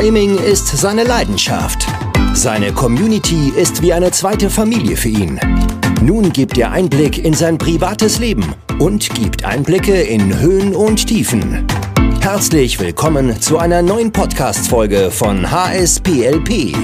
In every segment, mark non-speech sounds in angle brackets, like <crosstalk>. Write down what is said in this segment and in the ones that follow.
Gaming ist seine Leidenschaft. Seine Community ist wie eine zweite Familie für ihn. Nun gibt er Einblick in sein privates Leben und gibt Einblicke in Höhen und Tiefen. Herzlich willkommen zu einer neuen Podcast-Folge von HSPLP.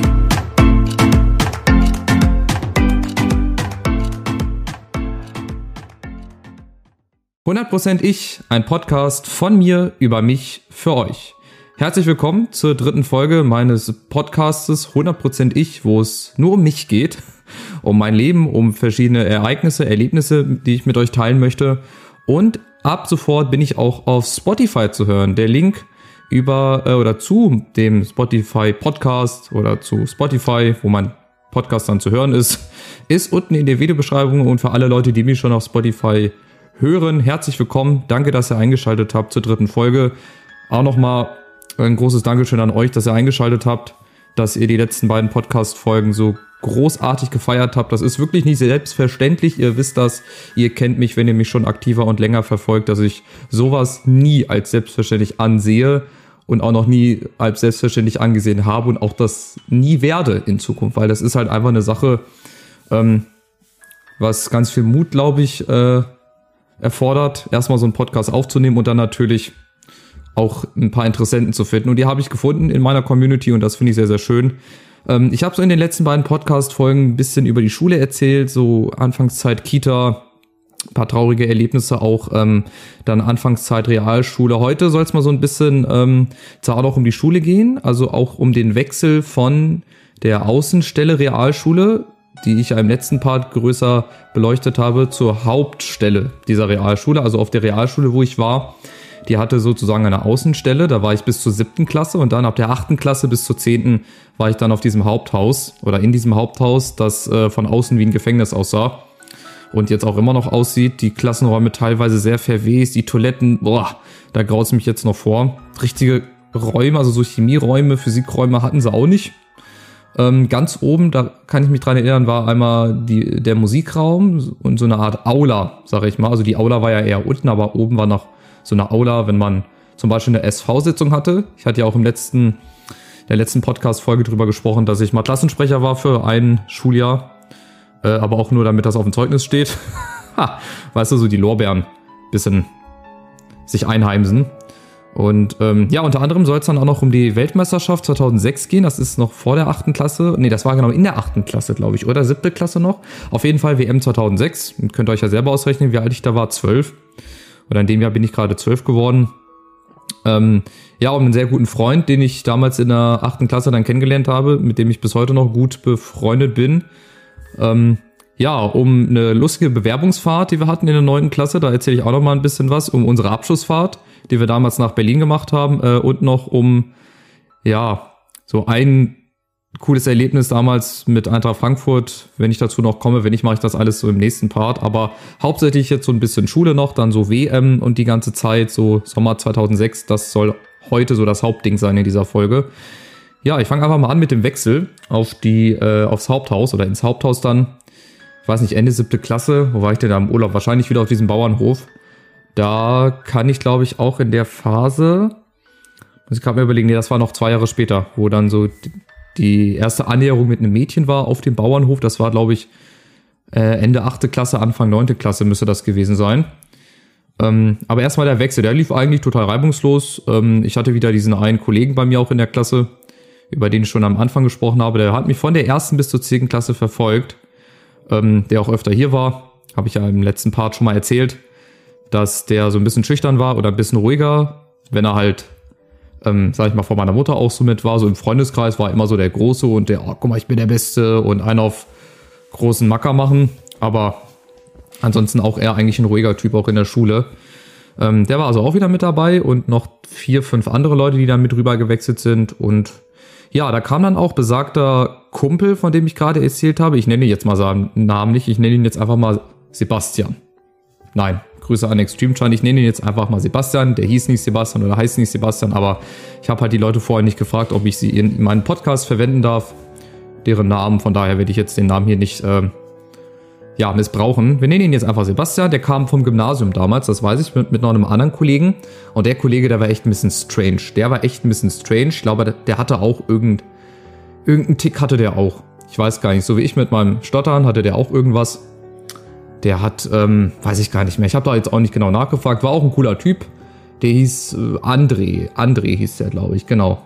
100% ich, ein Podcast von mir über mich für euch. Herzlich willkommen zur dritten Folge meines Podcastes 100% ich, wo es nur um mich geht, <laughs> um mein Leben, um verschiedene Ereignisse, Erlebnisse, die ich mit euch teilen möchte. Und ab sofort bin ich auch auf Spotify zu hören. Der Link über äh, oder zu dem Spotify Podcast oder zu Spotify, wo mein Podcast dann zu hören ist, <laughs> ist unten in der Videobeschreibung und für alle Leute, die mich schon auf Spotify hören. Herzlich willkommen. Danke, dass ihr eingeschaltet habt zur dritten Folge. Auch nochmal ein großes Dankeschön an euch, dass ihr eingeschaltet habt, dass ihr die letzten beiden Podcast-Folgen so großartig gefeiert habt. Das ist wirklich nicht selbstverständlich. Ihr wisst das. Ihr kennt mich, wenn ihr mich schon aktiver und länger verfolgt, dass ich sowas nie als selbstverständlich ansehe und auch noch nie als selbstverständlich angesehen habe und auch das nie werde in Zukunft, weil das ist halt einfach eine Sache, ähm, was ganz viel Mut, glaube ich, äh, erfordert, erstmal so einen Podcast aufzunehmen und dann natürlich auch ein paar Interessenten zu finden. Und die habe ich gefunden in meiner Community und das finde ich sehr, sehr schön. Ähm, ich habe so in den letzten beiden Podcast-Folgen ein bisschen über die Schule erzählt, so Anfangszeit Kita, paar traurige Erlebnisse auch, ähm, dann Anfangszeit Realschule. Heute soll es mal so ein bisschen ähm, zwar auch um die Schule gehen, also auch um den Wechsel von der Außenstelle Realschule die ich ja im letzten Part größer beleuchtet habe, zur Hauptstelle dieser Realschule, also auf der Realschule, wo ich war. Die hatte sozusagen eine Außenstelle, da war ich bis zur siebten Klasse und dann ab der achten Klasse bis zur zehnten war ich dann auf diesem Haupthaus oder in diesem Haupthaus, das äh, von außen wie ein Gefängnis aussah und jetzt auch immer noch aussieht. Die Klassenräume teilweise sehr verwest, die Toiletten, boah, da graut es mich jetzt noch vor. Richtige Räume, also so Chemieräume, Physikräume hatten sie auch nicht. Ähm, ganz oben, da kann ich mich dran erinnern, war einmal die, der Musikraum und so eine Art Aula, sage ich mal. Also die Aula war ja eher unten, aber oben war noch so eine Aula, wenn man zum Beispiel eine SV-Sitzung hatte. Ich hatte ja auch im letzten, der letzten Podcast-Folge drüber gesprochen, dass ich mal Klassensprecher war für ein Schuljahr. Äh, aber auch nur, damit das auf dem Zeugnis steht. <laughs> weißt du, so die Lorbeeren bisschen sich einheimsen. Und ähm, ja, unter anderem soll es dann auch noch um die Weltmeisterschaft 2006 gehen. Das ist noch vor der achten Klasse. Nee, das war genau in der achten Klasse, glaube ich. Oder siebte Klasse noch. Auf jeden Fall WM 2006. Könnt ihr euch ja selber ausrechnen, wie alt ich da war. Zwölf. Oder in dem Jahr bin ich gerade zwölf geworden. Ähm, ja, um einen sehr guten Freund, den ich damals in der achten Klasse dann kennengelernt habe, mit dem ich bis heute noch gut befreundet bin. Ähm, ja, um eine lustige Bewerbungsfahrt, die wir hatten in der neunten Klasse, da erzähle ich auch noch mal ein bisschen was, um unsere Abschlussfahrt die wir damals nach Berlin gemacht haben äh, und noch um, ja, so ein cooles Erlebnis damals mit Eintracht Frankfurt. Wenn ich dazu noch komme, wenn nicht, mache ich das alles so im nächsten Part. Aber hauptsächlich jetzt so ein bisschen Schule noch, dann so WM und die ganze Zeit, so Sommer 2006. Das soll heute so das Hauptding sein in dieser Folge. Ja, ich fange einfach mal an mit dem Wechsel auf die, äh, aufs Haupthaus oder ins Haupthaus dann. Ich weiß nicht, Ende siebte Klasse. Wo war ich denn da im Urlaub? Wahrscheinlich wieder auf diesem Bauernhof. Da kann ich, glaube ich, auch in der Phase, muss ich gerade mal überlegen, nee, das war noch zwei Jahre später, wo dann so die erste Annäherung mit einem Mädchen war auf dem Bauernhof. Das war, glaube ich, äh, Ende achte Klasse, Anfang neunte Klasse müsste das gewesen sein. Ähm, aber erstmal der Wechsel, der lief eigentlich total reibungslos. Ähm, ich hatte wieder diesen einen Kollegen bei mir auch in der Klasse, über den ich schon am Anfang gesprochen habe. Der hat mich von der ersten bis zur zehnten Klasse verfolgt, ähm, der auch öfter hier war. Habe ich ja im letzten Part schon mal erzählt dass der so ein bisschen schüchtern war oder ein bisschen ruhiger, wenn er halt, ähm, sag ich mal, vor meiner Mutter auch so mit war, so im Freundeskreis war immer so der Große und der, oh, guck mal, ich bin der Beste und einen auf großen Macker machen, aber ansonsten auch eher eigentlich ein ruhiger Typ auch in der Schule. Ähm, der war also auch wieder mit dabei und noch vier, fünf andere Leute, die da mit rüber gewechselt sind und ja, da kam dann auch besagter Kumpel, von dem ich gerade erzählt habe. Ich nenne ihn jetzt mal seinen Namen nicht, ich nenne ihn jetzt einfach mal Sebastian. Nein, Grüße an Extreme Chan. Ich nenne ihn jetzt einfach mal Sebastian. Der hieß nicht Sebastian oder heißt nicht Sebastian, aber ich habe halt die Leute vorher nicht gefragt, ob ich sie in meinem Podcast verwenden darf. Deren Namen, von daher werde ich jetzt den Namen hier nicht äh, ja, missbrauchen. Wir nennen ihn jetzt einfach Sebastian, der kam vom Gymnasium damals, das weiß ich, mit, mit noch einem anderen Kollegen. Und der Kollege, der war echt ein bisschen strange. Der war echt ein bisschen strange. Ich glaube, der hatte auch irgend, irgendeinen Tick hatte der auch. Ich weiß gar nicht, so wie ich mit meinem Stottern hatte der auch irgendwas. Der hat, ähm, weiß ich gar nicht mehr. Ich habe da jetzt auch nicht genau nachgefragt. War auch ein cooler Typ. Der hieß äh, André. André hieß der, glaube ich, genau.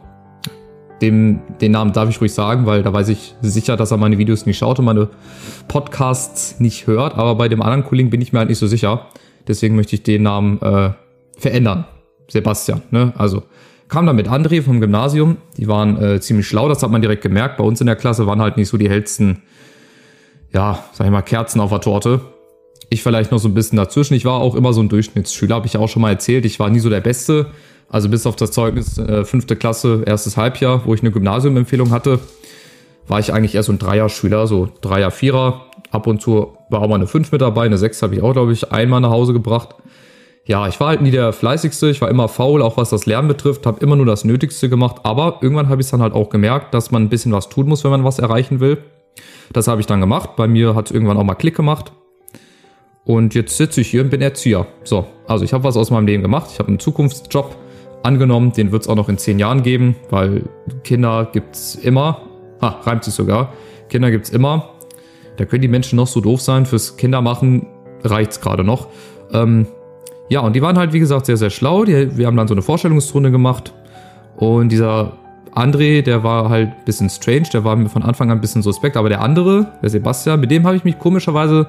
Dem, den Namen darf ich ruhig sagen, weil da weiß ich sicher, dass er meine Videos nicht schaut und meine Podcasts nicht hört. Aber bei dem anderen Kollegen bin ich mir halt nicht so sicher. Deswegen möchte ich den Namen äh, verändern. Sebastian, ne? Also kam dann mit André vom Gymnasium. Die waren äh, ziemlich schlau, das hat man direkt gemerkt. Bei uns in der Klasse waren halt nicht so die hellsten, ja, sag ich mal, Kerzen auf der Torte. Ich vielleicht noch so ein bisschen dazwischen. Ich war auch immer so ein Durchschnittsschüler, habe ich auch schon mal erzählt. Ich war nie so der Beste. Also bis auf das Zeugnis äh, fünfte Klasse, erstes Halbjahr, wo ich eine Gymnasiumempfehlung hatte, war ich eigentlich eher so ein Dreier-Schüler, so Dreier, Vierer. Ab und zu war auch mal eine Fünf mit dabei, eine Sechs habe ich auch, glaube ich, einmal nach Hause gebracht. Ja, ich war halt nie der Fleißigste, ich war immer faul, auch was das Lernen betrifft, habe immer nur das Nötigste gemacht, aber irgendwann habe ich es dann halt auch gemerkt, dass man ein bisschen was tun muss, wenn man was erreichen will. Das habe ich dann gemacht. Bei mir hat es irgendwann auch mal Klick gemacht. Und jetzt sitze ich hier und bin Erzieher. So, also ich habe was aus meinem Leben gemacht. Ich habe einen Zukunftsjob angenommen. Den wird es auch noch in zehn Jahren geben, weil Kinder gibt es immer. Ah, reimt sich sogar. Kinder gibt es immer. Da können die Menschen noch so doof sein. Fürs Kindermachen reicht es gerade noch. Ähm, ja, und die waren halt, wie gesagt, sehr, sehr schlau. Die, wir haben dann so eine Vorstellungsrunde gemacht. Und dieser André, der war halt ein bisschen strange. Der war mir von Anfang an ein bisschen suspekt. Aber der andere, der Sebastian, mit dem habe ich mich komischerweise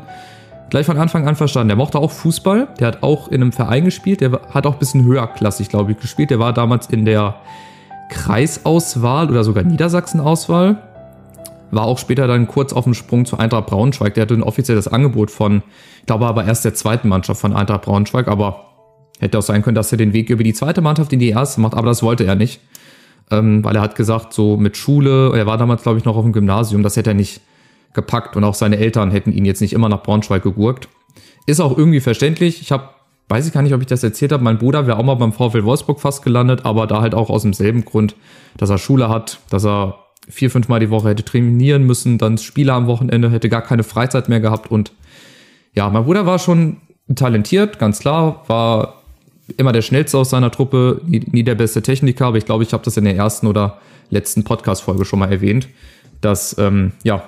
gleich von Anfang an verstanden. Der mochte auch Fußball. Der hat auch in einem Verein gespielt. Der hat auch ein bisschen höherklassig, glaube ich, gespielt. Der war damals in der Kreisauswahl oder sogar Niedersachsen-Auswahl. War auch später dann kurz auf dem Sprung zu Eintracht Braunschweig. Der hatte ein offizielles Angebot von, ich glaube aber erst der zweiten Mannschaft von Eintracht Braunschweig. Aber hätte auch sein können, dass er den Weg über die zweite Mannschaft in die erste macht. Aber das wollte er nicht. Ähm, weil er hat gesagt, so mit Schule, er war damals, glaube ich, noch auf dem Gymnasium, das hätte er nicht gepackt und auch seine Eltern hätten ihn jetzt nicht immer nach Braunschweig gegurkt. Ist auch irgendwie verständlich. Ich habe, weiß ich gar nicht, ob ich das erzählt habe, mein Bruder wäre auch mal beim VfL Wolfsburg fast gelandet, aber da halt auch aus demselben Grund, dass er Schule hat, dass er vier, fünf Mal die Woche hätte trainieren müssen, dann Spieler am Wochenende, hätte gar keine Freizeit mehr gehabt und ja, mein Bruder war schon talentiert, ganz klar, war immer der schnellste aus seiner Truppe, nie, nie der beste Techniker, aber ich glaube, ich habe das in der ersten oder letzten Podcast-Folge schon mal erwähnt, dass ähm, ja,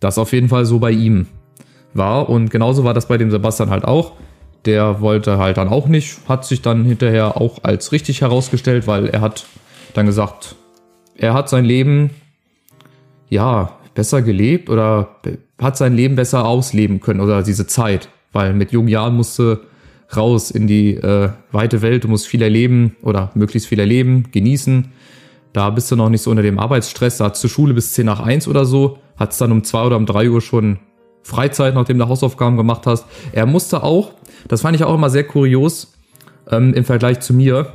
das auf jeden Fall so bei ihm war. Und genauso war das bei dem Sebastian halt auch. Der wollte halt dann auch nicht, hat sich dann hinterher auch als richtig herausgestellt, weil er hat dann gesagt, er hat sein Leben ja besser gelebt oder hat sein Leben besser ausleben können oder diese Zeit, weil mit jungen Jahren musste raus in die äh, weite Welt, du musst viel erleben oder möglichst viel erleben, genießen. Da bist du noch nicht so unter dem Arbeitsstress, da hast du Schule bis 10 nach 1 oder so hat es dann um zwei oder um drei Uhr schon Freizeit, nachdem du Hausaufgaben gemacht hast. Er musste auch, das fand ich auch immer sehr kurios ähm, im Vergleich zu mir,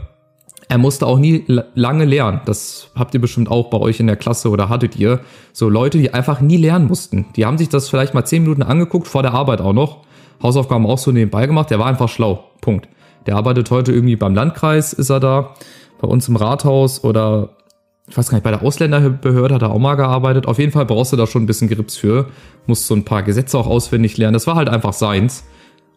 er musste auch nie lange lernen. Das habt ihr bestimmt auch bei euch in der Klasse oder hattet ihr. So Leute, die einfach nie lernen mussten. Die haben sich das vielleicht mal zehn Minuten angeguckt, vor der Arbeit auch noch. Hausaufgaben auch so nebenbei gemacht. Der war einfach schlau. Punkt. Der arbeitet heute irgendwie beim Landkreis, ist er da, bei uns im Rathaus oder ich weiß gar nicht, bei der Ausländerbehörde hat er auch mal gearbeitet. Auf jeden Fall brauchst du da schon ein bisschen Grips für. Musst so ein paar Gesetze auch auswendig lernen. Das war halt einfach seins.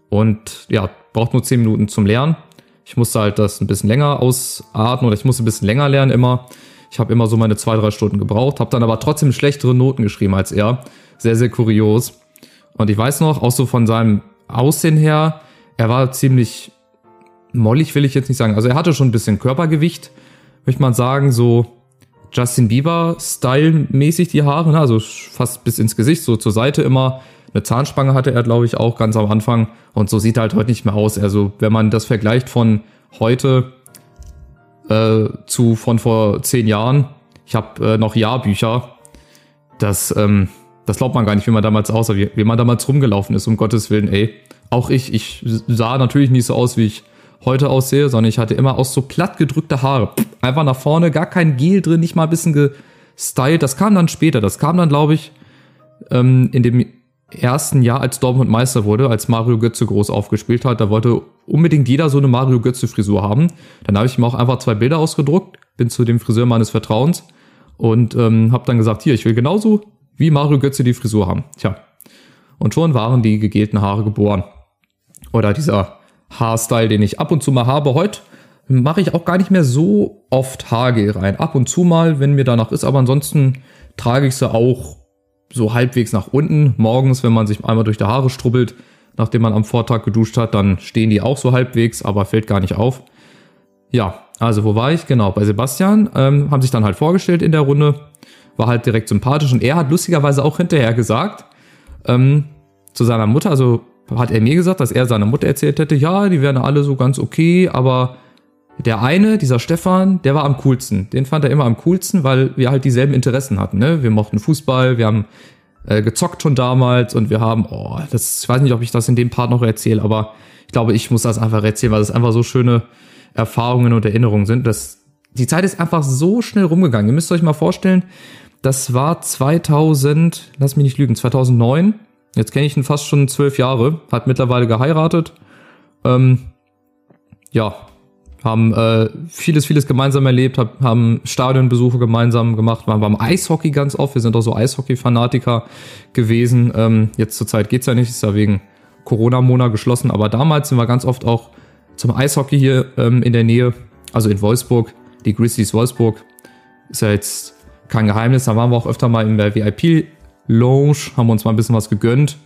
Und ja, braucht nur 10 Minuten zum Lernen. Ich musste halt das ein bisschen länger ausatmen oder ich musste ein bisschen länger lernen immer. Ich habe immer so meine zwei, drei Stunden gebraucht, habe dann aber trotzdem schlechtere Noten geschrieben als er. Sehr, sehr kurios. Und ich weiß noch, auch so von seinem Aussehen her, er war ziemlich mollig, will ich jetzt nicht sagen. Also er hatte schon ein bisschen Körpergewicht, möchte man sagen, so Justin Bieber-Style-mäßig die Haare, ne? also fast bis ins Gesicht, so zur Seite immer. Eine Zahnspange hatte er, glaube ich, auch ganz am Anfang. Und so sieht er halt heute nicht mehr aus. Also, wenn man das vergleicht von heute äh, zu von vor zehn Jahren, ich habe äh, noch Jahrbücher, das, ähm, das glaubt man gar nicht, wie man damals aussah, wie, wie man damals rumgelaufen ist, um Gottes Willen, ey. Auch ich, ich sah natürlich nicht so aus, wie ich heute aussehe, sondern ich hatte immer auch so platt gedrückte Haare. Einfach nach vorne, gar kein Gel drin, nicht mal ein bisschen gestylt. Das kam dann später. Das kam dann, glaube ich, ähm, in dem ersten Jahr, als Dortmund Meister wurde, als Mario Götze groß aufgespielt hat. Da wollte unbedingt jeder so eine Mario Götze Frisur haben. Dann habe ich mir auch einfach zwei Bilder ausgedruckt, bin zu dem Friseur meines Vertrauens und ähm, habe dann gesagt, hier, ich will genauso wie Mario Götze die Frisur haben. Tja. Und schon waren die gegelten Haare geboren. Oder dieser Haarstyle, den ich ab und zu mal habe. Heute mache ich auch gar nicht mehr so oft Haargel rein. Ab und zu mal, wenn mir danach ist, aber ansonsten trage ich sie auch so halbwegs nach unten. Morgens, wenn man sich einmal durch die Haare strubbelt, nachdem man am Vortag geduscht hat, dann stehen die auch so halbwegs, aber fällt gar nicht auf. Ja, also wo war ich? Genau, bei Sebastian. Ähm, haben sich dann halt vorgestellt in der Runde. War halt direkt sympathisch und er hat lustigerweise auch hinterher gesagt, ähm, zu seiner Mutter, also hat er mir gesagt, dass er seiner Mutter erzählt hätte, ja, die wären alle so ganz okay, aber der eine, dieser Stefan, der war am coolsten. Den fand er immer am coolsten, weil wir halt dieselben Interessen hatten. Ne? Wir mochten Fußball, wir haben äh, gezockt schon damals und wir haben, oh, das, ich weiß nicht, ob ich das in dem Part noch erzähle, aber ich glaube, ich muss das einfach erzählen, weil es einfach so schöne Erfahrungen und Erinnerungen sind. Das, die Zeit ist einfach so schnell rumgegangen. Ihr müsst euch mal vorstellen, das war 2000, lass mich nicht lügen, 2009. Jetzt kenne ich ihn fast schon zwölf Jahre, hat mittlerweile geheiratet. Ähm, ja, haben äh, vieles, vieles gemeinsam erlebt, hab, haben Stadionbesuche gemeinsam gemacht, waren beim Eishockey ganz oft. Wir sind auch so Eishockey-Fanatiker gewesen. Ähm, jetzt zur Zeit geht's ja nicht, ist ja wegen Corona-Monat geschlossen, aber damals sind wir ganz oft auch zum Eishockey hier ähm, in der Nähe, also in Wolfsburg, die Grizzlies Wolfsburg. Ist ja jetzt kein Geheimnis, da waren wir auch öfter mal in der VIP-Lounge, haben uns mal ein bisschen was gegönnt.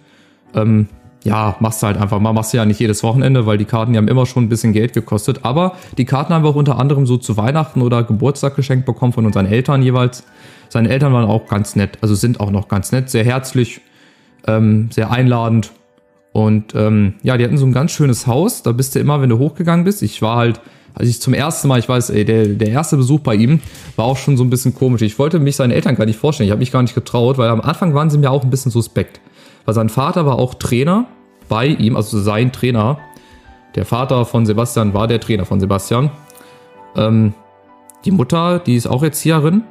Ähm, ja, machst du halt einfach mal, machst du ja nicht jedes Wochenende, weil die Karten, die haben immer schon ein bisschen Geld gekostet. Aber die Karten haben wir auch unter anderem so zu Weihnachten oder Geburtstag geschenkt bekommen von unseren Eltern jeweils. Seine Eltern waren auch ganz nett, also sind auch noch ganz nett, sehr herzlich, ähm, sehr einladend. Und ähm, ja, die hatten so ein ganz schönes Haus. Da bist du immer, wenn du hochgegangen bist. Ich war halt, als ich zum ersten Mal, ich weiß, ey, der, der erste Besuch bei ihm war auch schon so ein bisschen komisch. Ich wollte mich seinen Eltern gar nicht vorstellen. Ich habe mich gar nicht getraut, weil am Anfang waren sie mir auch ein bisschen suspekt. Weil sein Vater war auch Trainer bei ihm, also sein Trainer. Der Vater von Sebastian war der Trainer von Sebastian. Ähm, die Mutter, die ist auch Erzieherin.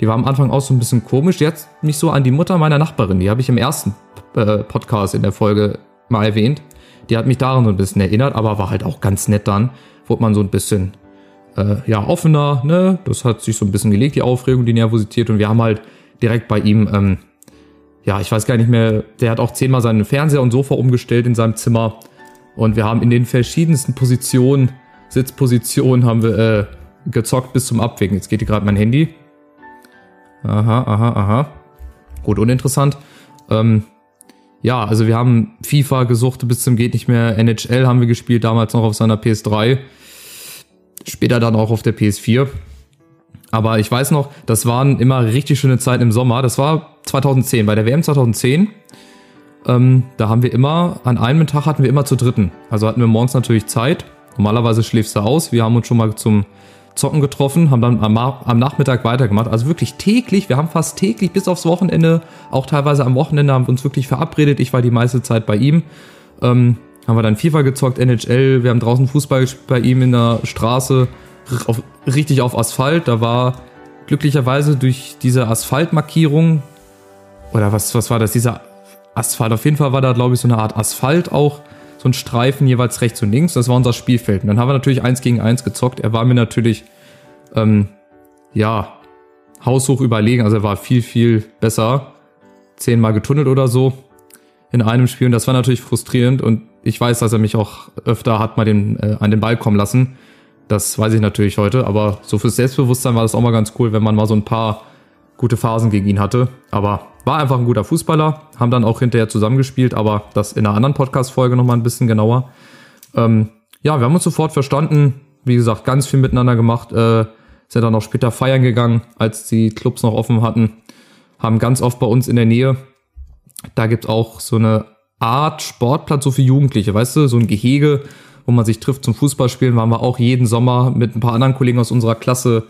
Die war am Anfang auch so ein bisschen komisch. Die hat mich so an die Mutter meiner Nachbarin, die habe ich im ersten äh, Podcast in der Folge mal erwähnt. Die hat mich daran so ein bisschen erinnert, aber war halt auch ganz nett dann. Wurde man so ein bisschen äh, ja, offener, ne? Das hat sich so ein bisschen gelegt, die Aufregung, die Nervosität. Und wir haben halt direkt bei ihm ähm, ja, ich weiß gar nicht mehr, der hat auch zehnmal seinen Fernseher und Sofa umgestellt in seinem Zimmer. Und wir haben in den verschiedensten Positionen, Sitzpositionen, haben wir äh, gezockt bis zum Abwägen. Jetzt geht hier gerade mein Handy. Aha, aha, aha. Gut, uninteressant. Ähm, ja, also wir haben FIFA gesucht bis zum geht nicht mehr. NHL haben wir gespielt, damals noch auf seiner PS3. Später dann auch auf der PS4. Aber ich weiß noch, das waren immer richtig schöne Zeiten im Sommer. Das war 2010, bei der WM 2010. Ähm, da haben wir immer, an einem Tag hatten wir immer zu dritten. Also hatten wir morgens natürlich Zeit. Normalerweise schläfst du aus. Wir haben uns schon mal zum Zocken getroffen, haben dann am, am, Nachmittag weitergemacht. Also wirklich täglich, wir haben fast täglich bis aufs Wochenende, auch teilweise am Wochenende haben wir uns wirklich verabredet. Ich war die meiste Zeit bei ihm. Ähm, haben wir dann FIFA gezockt, NHL, wir haben draußen Fußball gespielt bei ihm in der Straße auf, richtig auf Asphalt. Da war glücklicherweise durch diese Asphaltmarkierung, oder was, was war das, dieser Asphalt, auf jeden Fall war da, glaube ich, so eine Art Asphalt auch, so ein Streifen jeweils rechts und links. Das war unser Spielfeld. Und dann haben wir natürlich eins gegen eins gezockt. Er war mir natürlich, ähm, ja, haushoch überlegen. Also er war viel, viel besser. Zehnmal getunnelt oder so in einem Spiel. Und das war natürlich frustrierend. Und ich weiß, dass er mich auch öfter hat mal den, äh, an den Ball kommen lassen. Das weiß ich natürlich heute, aber so fürs Selbstbewusstsein war das auch mal ganz cool, wenn man mal so ein paar gute Phasen gegen ihn hatte. Aber war einfach ein guter Fußballer, haben dann auch hinterher zusammengespielt, aber das in einer anderen Podcast-Folge nochmal ein bisschen genauer. Ähm, ja, wir haben uns sofort verstanden, wie gesagt, ganz viel miteinander gemacht, äh, sind dann auch später feiern gegangen, als die Clubs noch offen hatten, haben ganz oft bei uns in der Nähe, da gibt's auch so eine Art Sportplatz so für Jugendliche, weißt du, so ein Gehege, wo man sich trifft zum Fußballspielen, waren wir auch jeden Sommer mit ein paar anderen Kollegen aus unserer Klasse.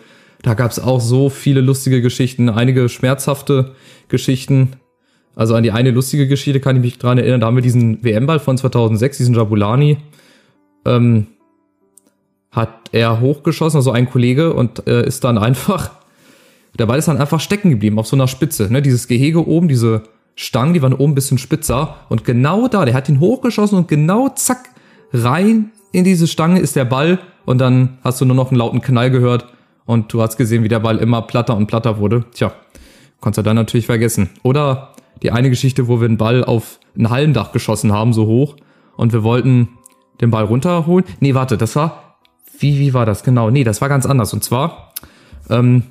Da gab es auch so viele lustige Geschichten, einige schmerzhafte Geschichten. Also an die eine lustige Geschichte kann ich mich dran erinnern. Da haben wir diesen WM-Ball von 2006, diesen Jabulani, ähm, hat er hochgeschossen, also ein Kollege, und äh, ist dann einfach, <laughs> der Ball ist dann einfach stecken geblieben auf so einer Spitze. Ne? Dieses Gehege oben, diese Stangen, die waren oben ein bisschen spitzer. Und genau da, der hat ihn hochgeschossen und genau zack, rein in diese Stange ist der Ball und dann hast du nur noch einen lauten Knall gehört und du hast gesehen, wie der Ball immer platter und platter wurde. Tja, konntest du dann natürlich vergessen. Oder die eine Geschichte, wo wir einen Ball auf ein Hallendach geschossen haben, so hoch. Und wir wollten den Ball runterholen. Nee, warte, das war. Wie, wie war das genau? Nee, das war ganz anders. Und zwar ähm,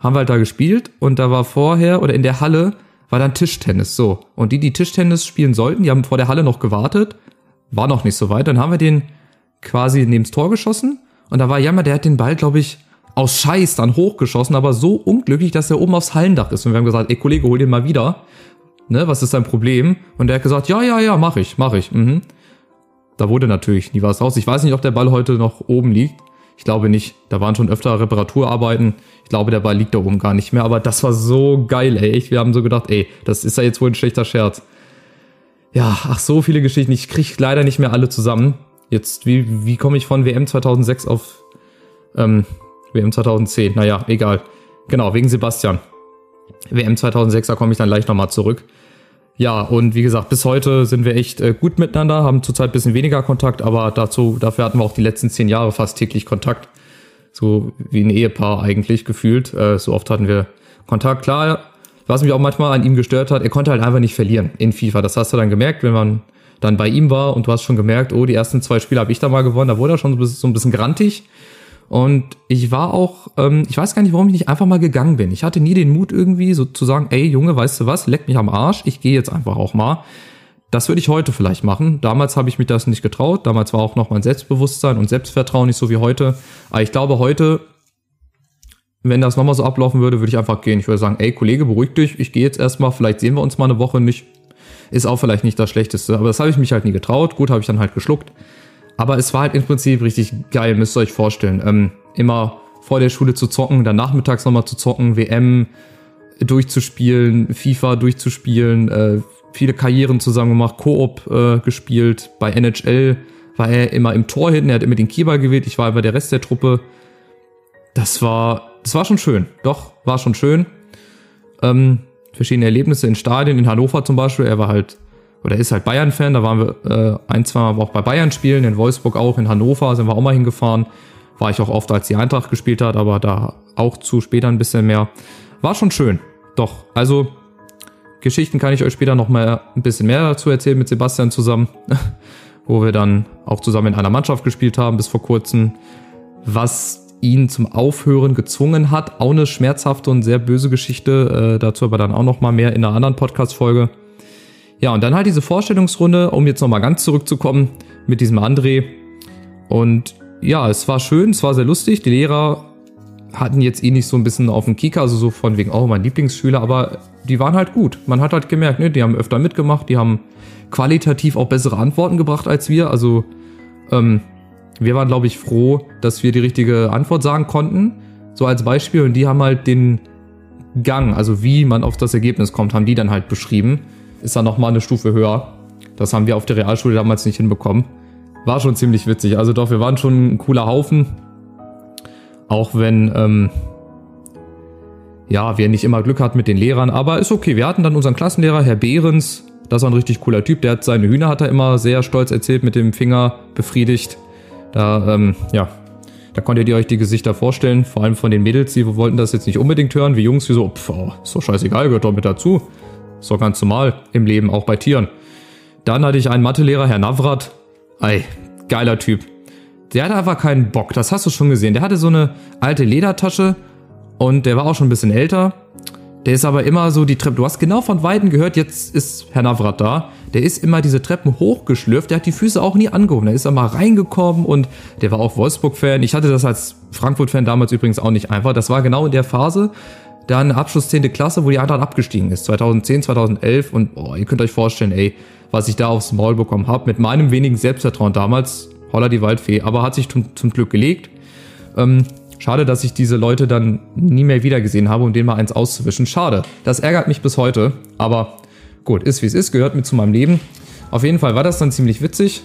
haben wir halt da gespielt und da war vorher oder in der Halle war dann Tischtennis. So. Und die, die Tischtennis spielen sollten, die haben vor der Halle noch gewartet. War noch nicht so weit. Dann haben wir den quasi neben das Tor geschossen. Und da war Jammer, der hat den Ball, glaube ich, aus Scheiß dann hochgeschossen, aber so unglücklich, dass er oben aufs Hallendach ist. Und wir haben gesagt, ey Kollege, hol den mal wieder. Ne, was ist dein Problem? Und der hat gesagt, ja, ja, ja, mach ich, mach ich. Mhm. Da wurde natürlich nie was raus. Ich weiß nicht, ob der Ball heute noch oben liegt. Ich glaube nicht. Da waren schon öfter Reparaturarbeiten. Ich glaube, der Ball liegt da oben gar nicht mehr. Aber das war so geil, ey. Wir haben so gedacht, ey, das ist ja jetzt wohl ein schlechter Scherz. Ja, ach, so viele Geschichten. Ich kriege leider nicht mehr alle zusammen. Jetzt, wie, wie komme ich von WM 2006 auf ähm, WM 2010? Naja, egal. Genau, wegen Sebastian. WM 2006, da komme ich dann gleich nochmal zurück. Ja, und wie gesagt, bis heute sind wir echt äh, gut miteinander, haben zurzeit ein bisschen weniger Kontakt, aber dazu, dafür hatten wir auch die letzten zehn Jahre fast täglich Kontakt. So wie ein Ehepaar eigentlich gefühlt. Äh, so oft hatten wir Kontakt. Klar, was mich auch manchmal an ihm gestört hat, er konnte halt einfach nicht verlieren in FIFA. Das hast du dann gemerkt, wenn man dann bei ihm war und du hast schon gemerkt, oh, die ersten zwei Spiele habe ich da mal gewonnen, da wurde er schon so ein bisschen grantig. Und ich war auch, ähm, ich weiß gar nicht, warum ich nicht einfach mal gegangen bin. Ich hatte nie den Mut irgendwie so zu sagen, ey Junge, weißt du was, leck mich am Arsch, ich gehe jetzt einfach auch mal. Das würde ich heute vielleicht machen. Damals habe ich mich das nicht getraut. Damals war auch noch mein Selbstbewusstsein und Selbstvertrauen nicht so wie heute. Aber ich glaube, heute, wenn das nochmal so ablaufen würde, würde ich einfach gehen. Ich würde sagen, ey Kollege, beruhig dich, ich gehe jetzt erstmal, vielleicht sehen wir uns mal eine Woche nicht. Ist auch vielleicht nicht das Schlechteste. Aber das habe ich mich halt nie getraut. Gut, habe ich dann halt geschluckt. Aber es war halt im Prinzip richtig geil, müsst ihr euch vorstellen. Ähm, immer vor der Schule zu zocken, dann nachmittags nochmal zu zocken, WM durchzuspielen, FIFA durchzuspielen, äh, viele Karrieren zusammen gemacht, Koop äh, gespielt. Bei NHL war er immer im Tor hinten, er hat immer den Keeper gewählt, ich war über der Rest der Truppe. Das war, das war schon schön. Doch, war schon schön. Ähm, verschiedene Erlebnisse in Stadien, in Hannover zum Beispiel. Er war halt oder ist halt Bayern-Fan. Da waren wir äh, ein, zwei Mal auch bei Bayern spielen, in Wolfsburg auch, in Hannover sind wir auch mal hingefahren. War ich auch oft, als die Eintracht gespielt hat, aber da auch zu später ein bisschen mehr. War schon schön. Doch, also Geschichten kann ich euch später noch mal ein bisschen mehr dazu erzählen mit Sebastian zusammen, <laughs> wo wir dann auch zusammen in einer Mannschaft gespielt haben bis vor kurzem, was ihn zum Aufhören gezwungen hat. Auch eine schmerzhafte und sehr böse Geschichte, äh, dazu aber dann auch noch mal mehr in einer anderen Podcast-Folge. Ja, und dann halt diese Vorstellungsrunde, um jetzt nochmal ganz zurückzukommen mit diesem André. Und ja, es war schön, es war sehr lustig. Die Lehrer hatten jetzt eh nicht so ein bisschen auf dem Kika, also so von wegen, oh, mein Lieblingsschüler, aber die waren halt gut. Man hat halt gemerkt, ne, die haben öfter mitgemacht, die haben qualitativ auch bessere Antworten gebracht als wir. Also ähm, wir waren, glaube ich, froh, dass wir die richtige Antwort sagen konnten. So als Beispiel. Und die haben halt den Gang, also wie man auf das Ergebnis kommt, haben die dann halt beschrieben ist dann nochmal eine Stufe höher. Das haben wir auf der Realschule damals nicht hinbekommen. War schon ziemlich witzig. Also doch, wir waren schon ein cooler Haufen. Auch wenn, ähm, ja, wir nicht immer Glück hatten mit den Lehrern. Aber ist okay. Wir hatten dann unseren Klassenlehrer, Herr Behrens. Das war ein richtig cooler Typ. Der hat seine Hühner, hat er immer sehr stolz erzählt, mit dem Finger befriedigt. Da, ähm, ja, da konntet ihr euch die Gesichter vorstellen. Vor allem von den Mädels, die wollten das jetzt nicht unbedingt hören. Wie Jungs, wie so, pff, oh, ist doch scheißegal, gehört doch mit dazu. Ist doch ganz normal im Leben, auch bei Tieren. Dann hatte ich einen Mathelehrer, Herr Navrat. Ey, geiler Typ. Der hatte einfach keinen Bock, das hast du schon gesehen. Der hatte so eine alte Ledertasche und der war auch schon ein bisschen älter. Der ist aber immer so die Treppe. Du hast genau von Weitem gehört, jetzt ist Herr Navrat da. Der ist immer diese Treppen hochgeschlürft. Der hat die Füße auch nie angehoben. Der ist einmal reingekommen und der war auch Wolfsburg-Fan. Ich hatte das als Frankfurt-Fan damals übrigens auch nicht einfach. Das war genau in der Phase dann Abschluss 10. Klasse, wo die Eintracht abgestiegen ist. 2010, 2011 und oh, ihr könnt euch vorstellen, ey, was ich da aufs Maul bekommen habe. Mit meinem wenigen Selbstvertrauen damals, holla die Waldfee, aber hat sich zum, zum Glück gelegt. Ähm, schade, dass ich diese Leute dann nie mehr wiedergesehen habe, um denen mal eins auszuwischen. Schade. Das ärgert mich bis heute, aber gut, ist wie es ist, gehört mit zu meinem Leben. Auf jeden Fall war das dann ziemlich witzig.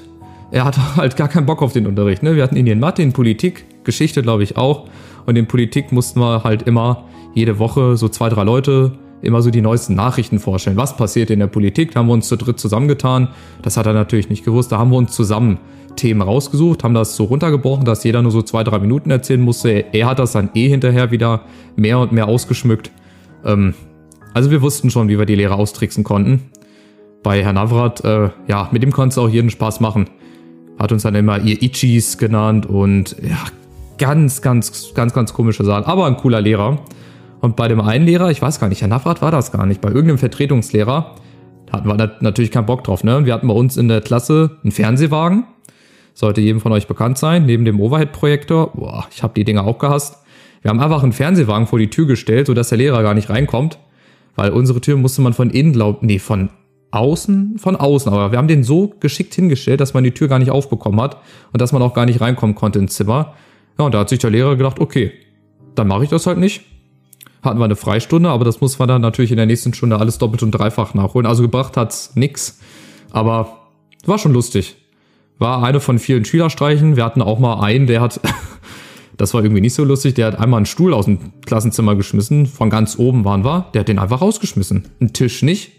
Er hatte <laughs> halt gar keinen Bock auf den Unterricht. Ne? Wir hatten Indien Mathe, in Politik, Geschichte glaube ich auch. Und in Politik mussten wir halt immer jede Woche so zwei, drei Leute immer so die neuesten Nachrichten vorstellen. Was passiert in der Politik? Da haben wir uns zu dritt zusammengetan. Das hat er natürlich nicht gewusst. Da haben wir uns zusammen Themen rausgesucht, haben das so runtergebrochen, dass jeder nur so zwei, drei Minuten erzählen musste. Er hat das dann eh hinterher wieder mehr und mehr ausgeschmückt. Ähm, Also wir wussten schon, wie wir die Lehrer austricksen konnten. Bei Herrn Navrat, äh, ja, mit dem konntest du auch jeden Spaß machen. Hat uns dann immer ihr Ichis genannt und ja, ganz, ganz, ganz, ganz komische Sachen. Aber ein cooler Lehrer. Und bei dem einen Lehrer, ich weiß gar nicht, Herr Navrat war das gar nicht, bei irgendeinem Vertretungslehrer, hatten wir natürlich keinen Bock drauf. Ne? Wir hatten bei uns in der Klasse einen Fernsehwagen. Sollte jedem von euch bekannt sein, neben dem Overhead-Projektor. Boah, ich habe die Dinger auch gehasst. Wir haben einfach einen Fernsehwagen vor die Tür gestellt, sodass der Lehrer gar nicht reinkommt. Weil unsere Tür musste man von innen, glaub, nee, von außen, von außen. Aber wir haben den so geschickt hingestellt, dass man die Tür gar nicht aufbekommen hat und dass man auch gar nicht reinkommen konnte ins Zimmer. Ja, und da hat sich der Lehrer gedacht, okay, dann mache ich das halt nicht. Hatten wir eine Freistunde, aber das muss man dann natürlich in der nächsten Stunde alles doppelt und dreifach nachholen. Also gebracht hat's nix. Aber war schon lustig. War eine von vielen Schülerstreichen. Wir hatten auch mal einen, der hat, <laughs> das war irgendwie nicht so lustig, der hat einmal einen Stuhl aus dem Klassenzimmer geschmissen. Von ganz oben waren wir. Der hat den einfach rausgeschmissen. Ein Tisch nicht.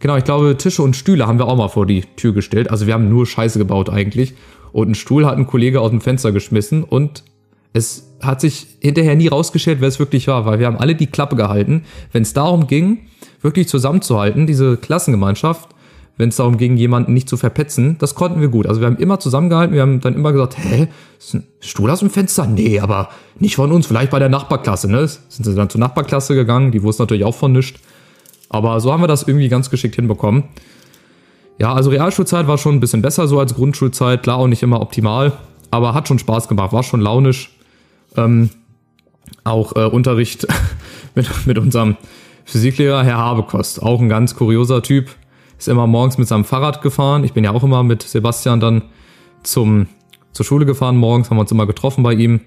Genau, ich glaube, Tische und Stühle haben wir auch mal vor die Tür gestellt. Also wir haben nur Scheiße gebaut eigentlich. Und einen Stuhl hat ein Kollege aus dem Fenster geschmissen und es hat sich hinterher nie rausgestellt, wer es wirklich war, weil wir haben alle die Klappe gehalten. Wenn es darum ging, wirklich zusammenzuhalten, diese Klassengemeinschaft, wenn es darum ging, jemanden nicht zu verpetzen, das konnten wir gut. Also wir haben immer zusammengehalten, wir haben dann immer gesagt, hä, ist ein Stuhl aus dem Fenster? Nee, aber nicht von uns, vielleicht bei der Nachbarklasse, ne? Sind sie dann zur Nachbarklasse gegangen, die wussten natürlich auch von nichts. Aber so haben wir das irgendwie ganz geschickt hinbekommen. Ja, also Realschulzeit war schon ein bisschen besser so als Grundschulzeit, klar auch nicht immer optimal, aber hat schon Spaß gemacht, war schon launisch. Ähm, auch äh, Unterricht <laughs> mit, mit unserem Physiklehrer, Herr Habekost, auch ein ganz kurioser Typ, ist immer morgens mit seinem Fahrrad gefahren. Ich bin ja auch immer mit Sebastian dann zum, zur Schule gefahren morgens, haben wir uns immer getroffen bei ihm,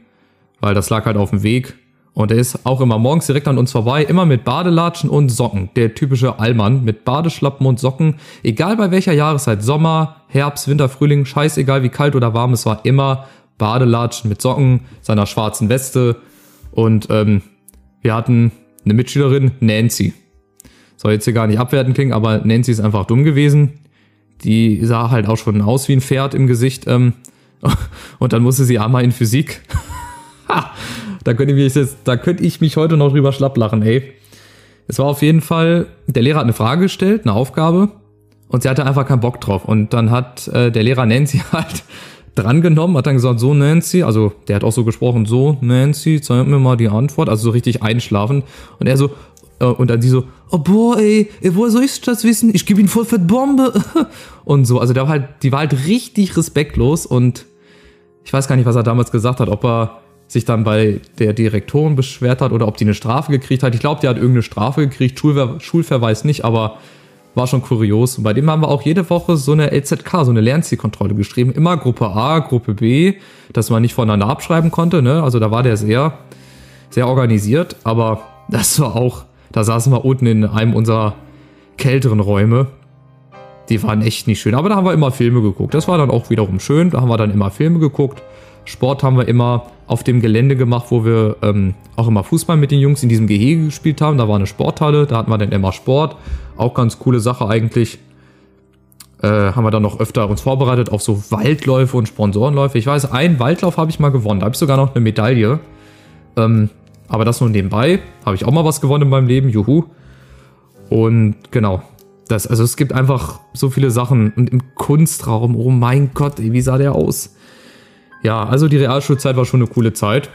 weil das lag halt auf dem Weg. Und er ist auch immer morgens direkt an uns vorbei, immer mit Badelatschen und Socken. Der typische Allmann mit Badeschlappen und Socken. Egal bei welcher Jahreszeit, Sommer, Herbst, Winter, Frühling, scheißegal wie kalt oder warm es war, immer Badelatschen mit Socken, seiner schwarzen Weste. Und ähm, wir hatten eine Mitschülerin, Nancy. Soll jetzt hier gar nicht abwerten klingen, aber Nancy ist einfach dumm gewesen. Die sah halt auch schon aus wie ein Pferd im Gesicht. Ähm, <laughs> und dann musste sie einmal in Physik. <laughs> Da könnte ich mich jetzt, da könnte ich mich heute noch drüber schlapp lachen, ey. Es war auf jeden Fall, der Lehrer hat eine Frage gestellt, eine Aufgabe, und sie hatte einfach keinen Bock drauf. Und dann hat äh, der Lehrer Nancy <laughs> halt drangenommen, hat dann gesagt, so Nancy, also der hat auch so gesprochen, so Nancy, zeig mir mal die Antwort, also so richtig einschlafen. Und er so, äh, und dann sie so, oh boah, ey, ey woher soll ich das wissen? Ich gebe ihn voll fett Bombe. <laughs> und so, also der war halt, die war halt richtig respektlos und ich weiß gar nicht, was er damals gesagt hat, ob er sich dann bei der Direktorin beschwert hat oder ob die eine Strafe gekriegt hat. Ich glaube, die hat irgendeine Strafe gekriegt, Schulver Schulverweis nicht, aber war schon kurios. Und bei dem haben wir auch jede Woche so eine LZK, so eine Lernzielkontrolle geschrieben. Immer Gruppe A, Gruppe B, dass man nicht voneinander abschreiben konnte. Ne? Also da war der sehr, sehr organisiert. Aber das war auch, da saßen wir unten in einem unserer kälteren Räume. Die waren echt nicht schön. Aber da haben wir immer Filme geguckt. Das war dann auch wiederum schön. Da haben wir dann immer Filme geguckt. Sport haben wir immer auf dem Gelände gemacht, wo wir ähm, auch immer Fußball mit den Jungs in diesem Gehege gespielt haben. Da war eine Sporthalle, da hatten wir dann immer Sport. Auch ganz coole Sache eigentlich. Äh, haben wir dann noch öfter uns vorbereitet auf so Waldläufe und Sponsorenläufe. Ich weiß, einen Waldlauf habe ich mal gewonnen. Da habe ich sogar noch eine Medaille. Ähm, aber das nur nebenbei. Habe ich auch mal was gewonnen in meinem Leben. Juhu. Und genau. Das, also es gibt einfach so viele Sachen. Und im Kunstraum, oh mein Gott, ey, wie sah der aus? Ja, also die Realschulzeit war schon eine coole Zeit.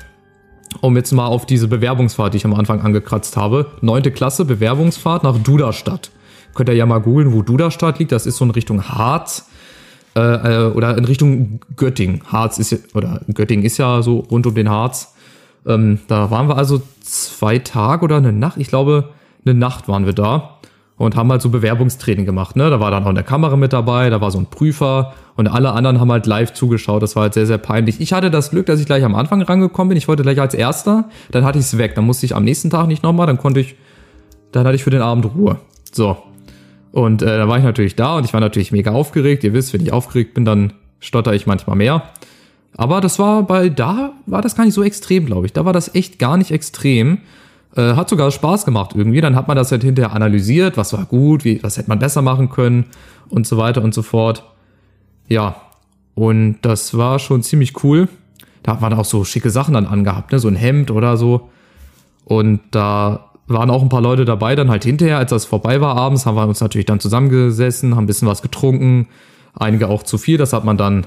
Um jetzt mal auf diese Bewerbungsfahrt, die ich am Anfang angekratzt habe. Neunte Klasse, Bewerbungsfahrt nach Duderstadt. Könnt ihr ja mal googeln, wo Duderstadt liegt. Das ist so in Richtung Harz äh, äh oder in Richtung Göttingen. Harz ist oder Göttingen ist ja so rund um den Harz. Ähm, da waren wir also zwei Tage oder eine Nacht. Ich glaube, eine Nacht waren wir da und haben halt so Bewerbungstraining gemacht. Ne? Da war dann auch eine Kamera mit dabei, da war so ein Prüfer und alle anderen haben halt live zugeschaut. Das war halt sehr, sehr peinlich. Ich hatte das Glück, dass ich gleich am Anfang rangekommen bin. Ich wollte gleich als Erster, dann hatte ich es weg. Dann musste ich am nächsten Tag nicht nochmal, dann konnte ich, dann hatte ich für den Abend Ruhe. So. Und äh, da war ich natürlich da und ich war natürlich mega aufgeregt. Ihr wisst, wenn ich aufgeregt bin, dann stotter ich manchmal mehr. Aber das war bei da war das gar nicht so extrem, glaube ich. Da war das echt gar nicht extrem. Äh, hat sogar Spaß gemacht irgendwie. Dann hat man das halt hinterher analysiert, was war gut, wie, was hätte man besser machen können und so weiter und so fort. Ja, und das war schon ziemlich cool. Da hat man auch so schicke Sachen dann angehabt, ne? so ein Hemd oder so. Und da waren auch ein paar Leute dabei, dann halt hinterher, als das vorbei war abends, haben wir uns natürlich dann zusammengesessen, haben ein bisschen was getrunken, einige auch zu viel, das hat man dann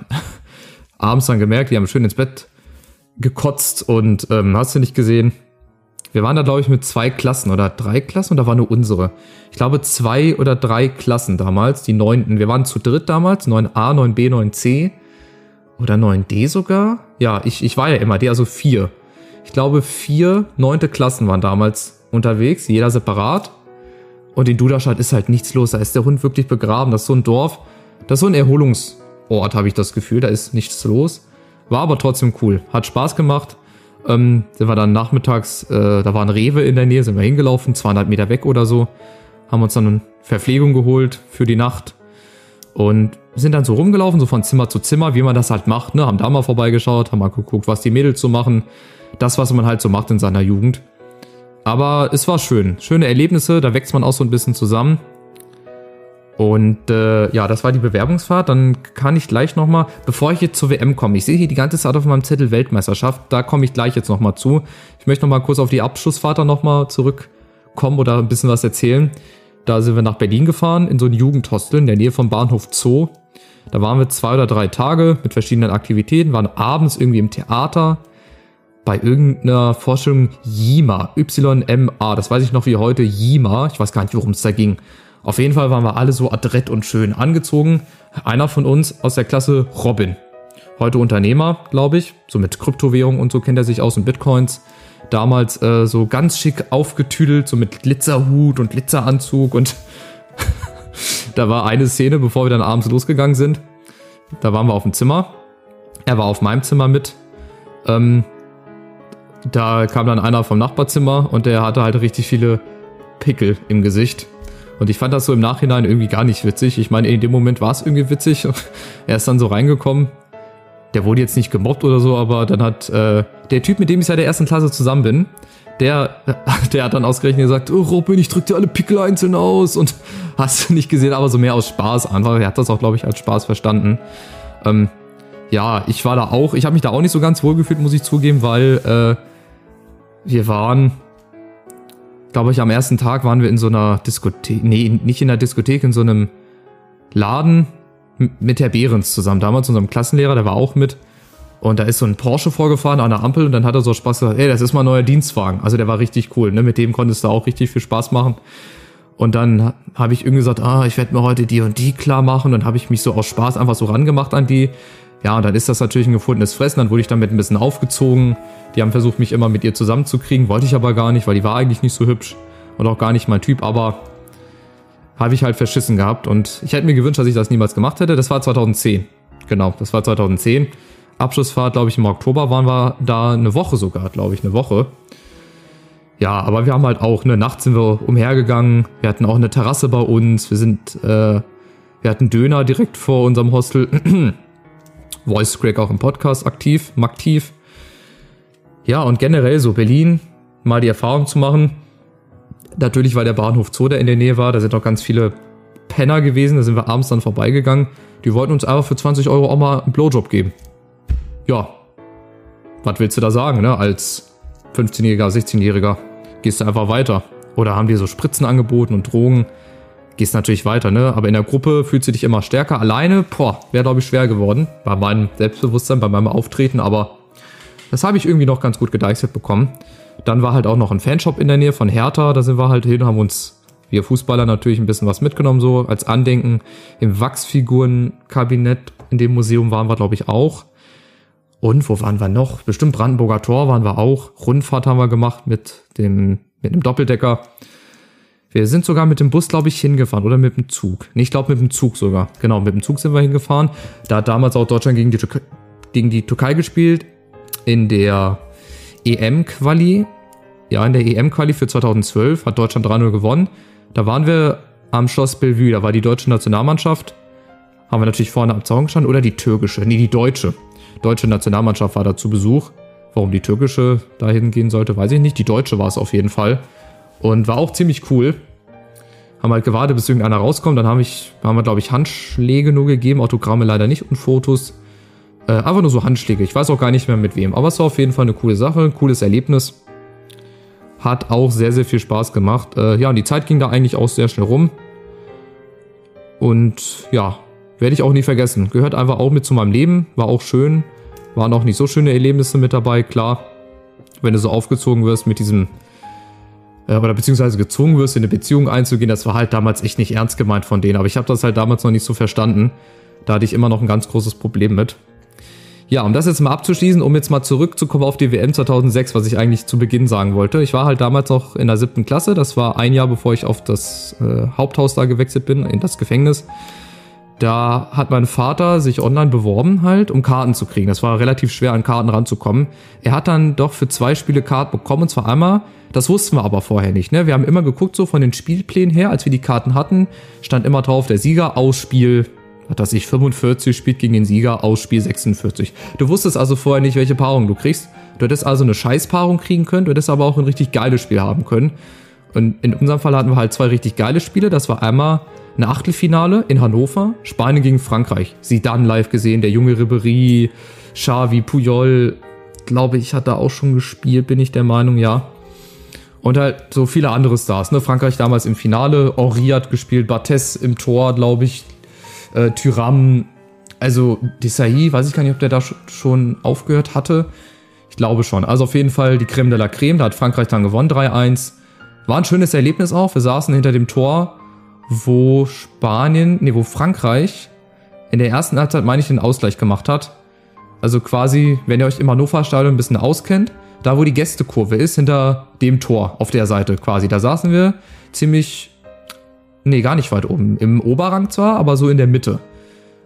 <laughs> abends dann gemerkt, die haben schön ins Bett gekotzt und ähm, hast du nicht gesehen. Wir waren da, glaube ich, mit zwei Klassen oder drei Klassen da war nur unsere. Ich glaube, zwei oder drei Klassen damals, die neunten. Wir waren zu dritt damals, 9a, 9b, 9c oder 9d sogar. Ja, ich, ich war ja immer D, also vier. Ich glaube, vier neunte Klassen waren damals unterwegs, jeder separat. Und in Duderstadt ist halt nichts los. Da ist der Hund wirklich begraben. Das ist so ein Dorf, das ist so ein Erholungsort, habe ich das Gefühl. Da ist nichts los. War aber trotzdem cool. Hat Spaß gemacht. Ähm, sind wir dann nachmittags, äh, da war ein Rewe in der Nähe, sind wir hingelaufen, 200 Meter weg oder so. Haben uns dann Verpflegung geholt für die Nacht. Und sind dann so rumgelaufen, so von Zimmer zu Zimmer, wie man das halt macht. Ne? Haben da mal vorbeigeschaut, haben mal geguckt, was die Mädels so machen. Das, was man halt so macht in seiner Jugend. Aber es war schön. Schöne Erlebnisse, da wächst man auch so ein bisschen zusammen. Und äh, ja, das war die Bewerbungsfahrt. Dann kann ich gleich nochmal, bevor ich jetzt zur WM komme, ich sehe hier die ganze Zeit auf meinem Zettel Weltmeisterschaft, da komme ich gleich jetzt nochmal zu. Ich möchte nochmal kurz auf die Abschlussfahrt dann nochmal zurückkommen oder ein bisschen was erzählen. Da sind wir nach Berlin gefahren, in so ein Jugendhostel in der Nähe vom Bahnhof Zoo. Da waren wir zwei oder drei Tage mit verschiedenen Aktivitäten, waren abends irgendwie im Theater, bei irgendeiner Vorstellung Yima, Y-M-A, das weiß ich noch wie heute, Yima, ich weiß gar nicht, worum es da ging. Auf jeden Fall waren wir alle so adrett und schön angezogen. Einer von uns aus der Klasse, Robin. Heute Unternehmer, glaube ich. So mit Kryptowährung und so kennt er sich aus und Bitcoins. Damals äh, so ganz schick aufgetüdelt, so mit Glitzerhut und Glitzeranzug. Und <laughs> da war eine Szene, bevor wir dann abends losgegangen sind. Da waren wir auf dem Zimmer. Er war auf meinem Zimmer mit. Ähm, da kam dann einer vom Nachbarzimmer und der hatte halt richtig viele Pickel im Gesicht. Und ich fand das so im Nachhinein irgendwie gar nicht witzig. Ich meine, in dem Moment war es irgendwie witzig. <laughs> er ist dann so reingekommen. Der wurde jetzt nicht gemobbt oder so, aber dann hat äh, der Typ, mit dem ich seit der ersten Klasse zusammen bin, der, <laughs> der hat dann ausgerechnet gesagt, oh Robin, ich drück dir alle Pickel einzeln aus und <laughs> hast du nicht gesehen, aber so mehr aus Spaß einfach. Er hat das auch, glaube ich, als Spaß verstanden. Ähm, ja, ich war da auch, ich habe mich da auch nicht so ganz wohl gefühlt, muss ich zugeben, weil äh, wir waren, glaube ich, am ersten Tag waren wir in so einer Diskothek, nee, nicht in der Diskothek, in so einem Laden mit Herr Behrens zusammen. Damals unserem Klassenlehrer, der war auch mit. Und da ist so ein Porsche vorgefahren an der Ampel und dann hat er so Spaß gesagt, ey, das ist mal neuer Dienstwagen. Also der war richtig cool, ne? Mit dem konntest du auch richtig viel Spaß machen. Und dann habe ich irgendwie gesagt, ah, ich werde mir heute die und die klar machen. Und dann habe ich mich so aus Spaß einfach so rangemacht an die. Ja, und dann ist das natürlich ein gefundenes Fressen. Dann wurde ich damit ein bisschen aufgezogen. Die haben versucht, mich immer mit ihr zusammenzukriegen. Wollte ich aber gar nicht, weil die war eigentlich nicht so hübsch. Und auch gar nicht mein Typ. Aber habe ich halt verschissen gehabt. Und ich hätte mir gewünscht, dass ich das niemals gemacht hätte. Das war 2010. Genau, das war 2010. Abschlussfahrt, glaube ich, im Oktober waren wir da eine Woche sogar, glaube ich, eine Woche. Ja, aber wir haben halt auch, ne, nachts sind wir umhergegangen. Wir hatten auch eine Terrasse bei uns. Wir sind, äh, wir hatten Döner direkt vor unserem Hostel. <clears throat> Voice Crack auch im Podcast aktiv, aktiv. Ja, und generell so Berlin, mal die Erfahrung zu machen. Natürlich, weil der Bahnhof Zoo, der in der Nähe war, da sind auch ganz viele Penner gewesen, da sind wir abends dann vorbeigegangen. Die wollten uns einfach für 20 Euro auch mal einen Blowjob geben. Ja, was willst du da sagen, ne? Als 15-Jähriger, 16-Jähriger gehst du einfach weiter. Oder haben die so Spritzen angeboten und Drogen gehst natürlich weiter, ne? Aber in der Gruppe fühlst du dich immer stärker. Alleine, boah, wäre, glaube ich, schwer geworden. Bei meinem Selbstbewusstsein, bei meinem Auftreten, aber das habe ich irgendwie noch ganz gut gedeichselt bekommen. Dann war halt auch noch ein Fanshop in der Nähe von Hertha. Da sind wir halt hin, haben uns, wir Fußballer, natürlich ein bisschen was mitgenommen, so als Andenken. Im Wachsfigurenkabinett in dem Museum waren wir, glaube ich, auch. Und wo waren wir noch? Bestimmt Brandenburger Tor waren wir auch. Rundfahrt haben wir gemacht mit dem, mit einem Doppeldecker. Wir sind sogar mit dem Bus, glaube ich, hingefahren oder mit dem Zug. Nee, ich glaube mit dem Zug sogar. Genau, mit dem Zug sind wir hingefahren. Da hat damals auch Deutschland gegen die, Türkei, gegen die Türkei gespielt. In der EM-Quali. Ja, in der EM-Quali für 2012 hat Deutschland 3-0 gewonnen. Da waren wir am Schloss Bellevue. Da war die deutsche Nationalmannschaft. Haben wir natürlich vorne am Zaun gestanden. Oder die türkische. Nee, die deutsche. Deutsche Nationalmannschaft war da zu Besuch. Warum die türkische dahin gehen sollte, weiß ich nicht. Die deutsche war es auf jeden Fall. Und war auch ziemlich cool. Haben halt gewartet, bis irgendeiner rauskommt. Dann haben, ich, haben wir, glaube ich, Handschläge nur gegeben, Autogramme leider nicht und Fotos. Äh, einfach nur so Handschläge. Ich weiß auch gar nicht mehr mit wem. Aber es war auf jeden Fall eine coole Sache, ein cooles Erlebnis. Hat auch sehr, sehr viel Spaß gemacht. Äh, ja, und die Zeit ging da eigentlich auch sehr schnell rum. Und ja, werde ich auch nie vergessen. Gehört einfach auch mit zu meinem Leben. War auch schön. Waren auch nicht so schöne Erlebnisse mit dabei, klar. Wenn du so aufgezogen wirst mit diesem, äh, oder beziehungsweise gezwungen wirst, in eine Beziehung einzugehen, das war halt damals echt nicht ernst gemeint von denen. Aber ich habe das halt damals noch nicht so verstanden. Da hatte ich immer noch ein ganz großes Problem mit. Ja, um das jetzt mal abzuschließen, um jetzt mal zurückzukommen auf die WM 2006, was ich eigentlich zu Beginn sagen wollte. Ich war halt damals noch in der siebten Klasse. Das war ein Jahr, bevor ich auf das äh, Haupthaus da gewechselt bin, in das Gefängnis. Da hat mein Vater sich online beworben halt, um Karten zu kriegen. Das war relativ schwer, an Karten ranzukommen. Er hat dann doch für zwei Spiele Karten bekommen, und zwar einmal, das wussten wir aber vorher nicht. Ne? Wir haben immer geguckt, so von den Spielplänen her, als wir die Karten hatten, stand immer drauf, der Sieger aus Spiel hat das ich 45 spielt gegen den Sieger aus Spiel 46. Du wusstest also vorher nicht, welche Paarung du kriegst. Du hättest also eine Scheißpaarung kriegen können, du hättest aber auch ein richtig geiles Spiel haben können. Und in unserem Fall hatten wir halt zwei richtig geile Spiele. Das war einmal eine Achtelfinale in Hannover, Spanien gegen Frankreich. Sie dann live gesehen, der junge Ribery, Xavi, Puyol, glaube ich, hat da auch schon gespielt, bin ich der Meinung, ja. Und halt so viele andere Stars, ne? Frankreich damals im Finale, Henri hat gespielt, Bates im Tor, glaube ich, äh, Tyram, also Desailly, weiß ich gar nicht, ob der da schon aufgehört hatte. Ich glaube schon. Also auf jeden Fall die Creme de la Creme. Da hat Frankreich dann gewonnen, 3-1. War ein schönes Erlebnis auch. Wir saßen hinter dem Tor, wo Spanien, nee, wo Frankreich in der ersten Halbzeit, meine ich, den Ausgleich gemacht hat. Also quasi, wenn ihr euch im Hannover-Stadion ein bisschen auskennt, da wo die Gästekurve ist, hinter dem Tor auf der Seite quasi. Da saßen wir ziemlich Nee, gar nicht weit oben. Im Oberrang zwar, aber so in der Mitte.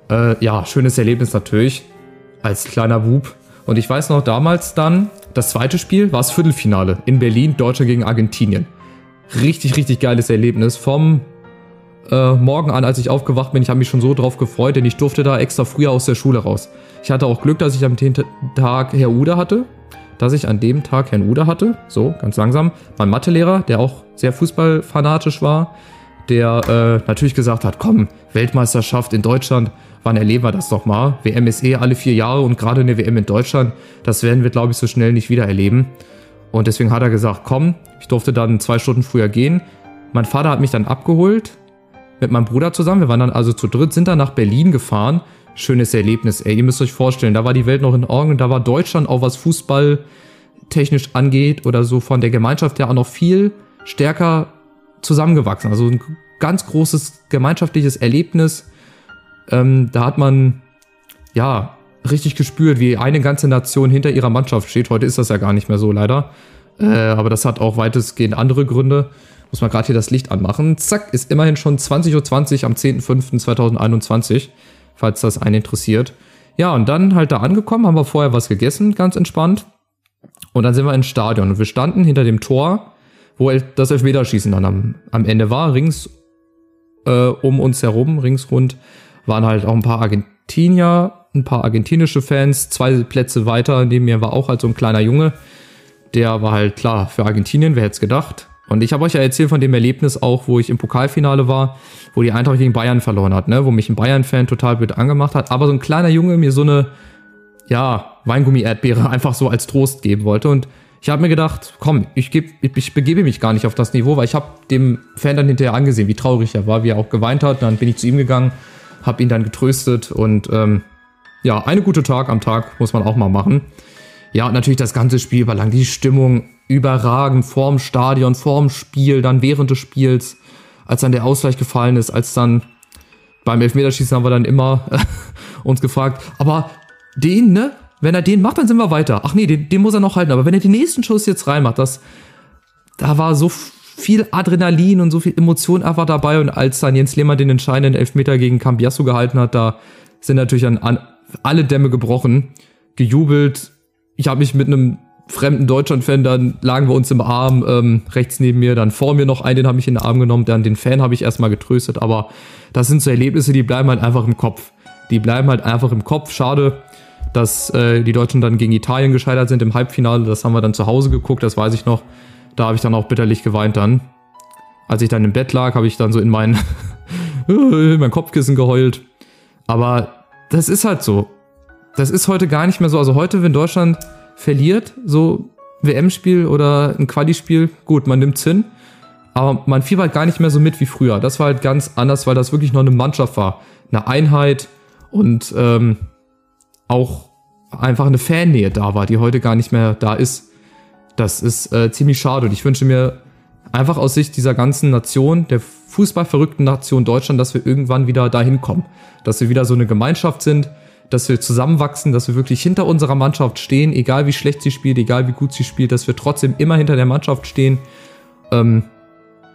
Äh, ja, schönes Erlebnis natürlich. Als kleiner Bub. Und ich weiß noch, damals dann, das zweite Spiel war das Viertelfinale in Berlin, Deutsche gegen Argentinien. Richtig, richtig geiles Erlebnis. Vom äh, Morgen an, als ich aufgewacht bin, ich habe mich schon so drauf gefreut, denn ich durfte da extra früher aus der Schule raus. Ich hatte auch Glück, dass ich am Tag Herr Ude hatte. Dass ich an dem Tag Herrn Ude hatte. So, ganz langsam. Mein Mathelehrer, der auch sehr fußballfanatisch war der äh, natürlich gesagt hat, komm, Weltmeisterschaft in Deutschland, wann erleben wir das doch mal? WM ist eh alle vier Jahre und gerade eine WM in Deutschland, das werden wir, glaube ich, so schnell nicht wieder erleben. Und deswegen hat er gesagt, komm, ich durfte dann zwei Stunden früher gehen. Mein Vater hat mich dann abgeholt mit meinem Bruder zusammen. Wir waren dann also zu dritt, sind dann nach Berlin gefahren. Schönes Erlebnis, ey. Ihr müsst euch vorstellen, da war die Welt noch in Ordnung. Da war Deutschland auch was Fußball technisch angeht oder so von der Gemeinschaft her auch noch viel stärker zusammengewachsen. Also ein ganz großes gemeinschaftliches Erlebnis. Ähm, da hat man ja richtig gespürt, wie eine ganze Nation hinter ihrer Mannschaft steht. Heute ist das ja gar nicht mehr so leider. Äh, aber das hat auch weitestgehend andere Gründe. Muss man gerade hier das Licht anmachen. Zack, ist immerhin schon 20.20 Uhr am 10.05.2021, falls das einen interessiert. Ja, und dann halt da angekommen, haben wir vorher was gegessen, ganz entspannt. Und dann sind wir ins Stadion. Und wir standen hinter dem Tor wo das Elfmeterschießen dann am, am Ende war. Rings äh, um uns herum, ringsrund, waren halt auch ein paar Argentinier, ein paar argentinische Fans. Zwei Plätze weiter neben mir war auch halt so ein kleiner Junge. Der war halt klar für Argentinien, wer hätte es gedacht. Und ich habe euch ja erzählt von dem Erlebnis auch, wo ich im Pokalfinale war, wo die Eintracht gegen Bayern verloren hat, ne? wo mich ein Bayern-Fan total blöd angemacht hat, aber so ein kleiner Junge mir so eine, ja, Weingummi-Erdbeere <laughs> einfach so als Trost geben wollte. Und ich habe mir gedacht, komm, ich, geb, ich begebe mich gar nicht auf das Niveau, weil ich habe dem Fan dann hinterher angesehen, wie traurig er war, wie er auch geweint hat. Dann bin ich zu ihm gegangen, habe ihn dann getröstet und ähm, ja, eine gute Tag am Tag muss man auch mal machen. Ja, und natürlich das ganze Spiel war lang, die Stimmung überragend, vorm Stadion, vorm Spiel, dann während des Spiels, als dann der Ausgleich gefallen ist, als dann beim Elfmeterschießen haben wir dann immer <laughs> uns gefragt, aber den, ne? Wenn er den macht, dann sind wir weiter. Ach nee, den, den muss er noch halten. Aber wenn er den nächsten Schuss jetzt reinmacht, das, da war so viel Adrenalin und so viel Emotion einfach dabei. Und als dann Jens Lehmann den entscheidenden Elfmeter gegen Cambiasso gehalten hat, da sind natürlich an, an alle Dämme gebrochen, gejubelt. Ich habe mich mit einem fremden Deutschland-Fan, dann lagen wir uns im Arm, ähm, rechts neben mir, dann vor mir noch einen, den habe ich in den Arm genommen, dann den Fan habe ich erstmal getröstet, aber das sind so Erlebnisse, die bleiben halt einfach im Kopf. Die bleiben halt einfach im Kopf. Schade, dass äh, die Deutschen dann gegen Italien gescheitert sind im Halbfinale. Das haben wir dann zu Hause geguckt, das weiß ich noch. Da habe ich dann auch bitterlich geweint dann. Als ich dann im Bett lag, habe ich dann so in mein, <laughs> in mein Kopfkissen geheult. Aber das ist halt so. Das ist heute gar nicht mehr so. Also heute, wenn Deutschland verliert, so WM-Spiel oder ein Quali-Spiel, gut, man nimmt's hin. Aber man fiebert halt gar nicht mehr so mit wie früher. Das war halt ganz anders, weil das wirklich noch eine Mannschaft war. Eine Einheit und ähm, auch einfach eine Fannähe da war, die heute gar nicht mehr da ist. Das ist äh, ziemlich schade und ich wünsche mir einfach aus Sicht dieser ganzen Nation, der fußballverrückten Nation Deutschland, dass wir irgendwann wieder dahin kommen. Dass wir wieder so eine Gemeinschaft sind, dass wir zusammenwachsen, dass wir wirklich hinter unserer Mannschaft stehen, egal wie schlecht sie spielt, egal wie gut sie spielt, dass wir trotzdem immer hinter der Mannschaft stehen. Ähm,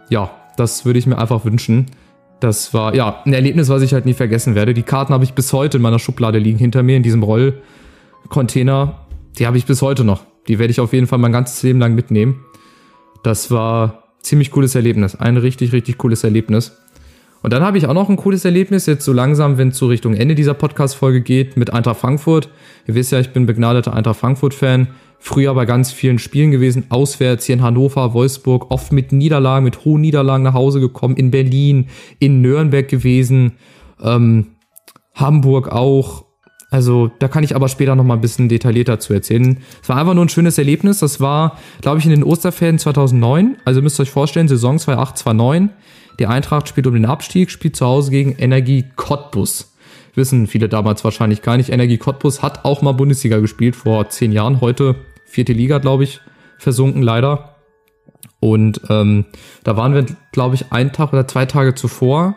ja, das würde ich mir einfach wünschen. Das war, ja, ein Erlebnis, was ich halt nie vergessen werde. Die Karten habe ich bis heute in meiner Schublade liegen, hinter mir in diesem Rollcontainer. Die habe ich bis heute noch. Die werde ich auf jeden Fall mein ganzes Leben lang mitnehmen. Das war ziemlich cooles Erlebnis. Ein richtig, richtig cooles Erlebnis. Und dann habe ich auch noch ein cooles Erlebnis, jetzt so langsam, wenn es so Richtung Ende dieser Podcast-Folge geht, mit Eintracht Frankfurt. Ihr wisst ja, ich bin begnadeter Eintracht Frankfurt-Fan. Früher bei ganz vielen Spielen gewesen, auswärts hier in Hannover, Wolfsburg, oft mit Niederlagen, mit hohen Niederlagen nach Hause gekommen, in Berlin, in Nürnberg gewesen, ähm, Hamburg auch. Also da kann ich aber später noch mal ein bisschen detaillierter zu erzählen. Es war einfach nur ein schönes Erlebnis. Das war, glaube ich, in den Osterferien 2009. Also müsst ihr euch vorstellen, Saison 2008, 2009. Die Eintracht spielt um den Abstieg, spielt zu Hause gegen Energie Cottbus. Wissen viele damals wahrscheinlich gar nicht. Energie Cottbus hat auch mal Bundesliga gespielt vor zehn Jahren. Heute vierte Liga, glaube ich, versunken leider. Und ähm, da waren wir, glaube ich, einen Tag oder zwei Tage zuvor.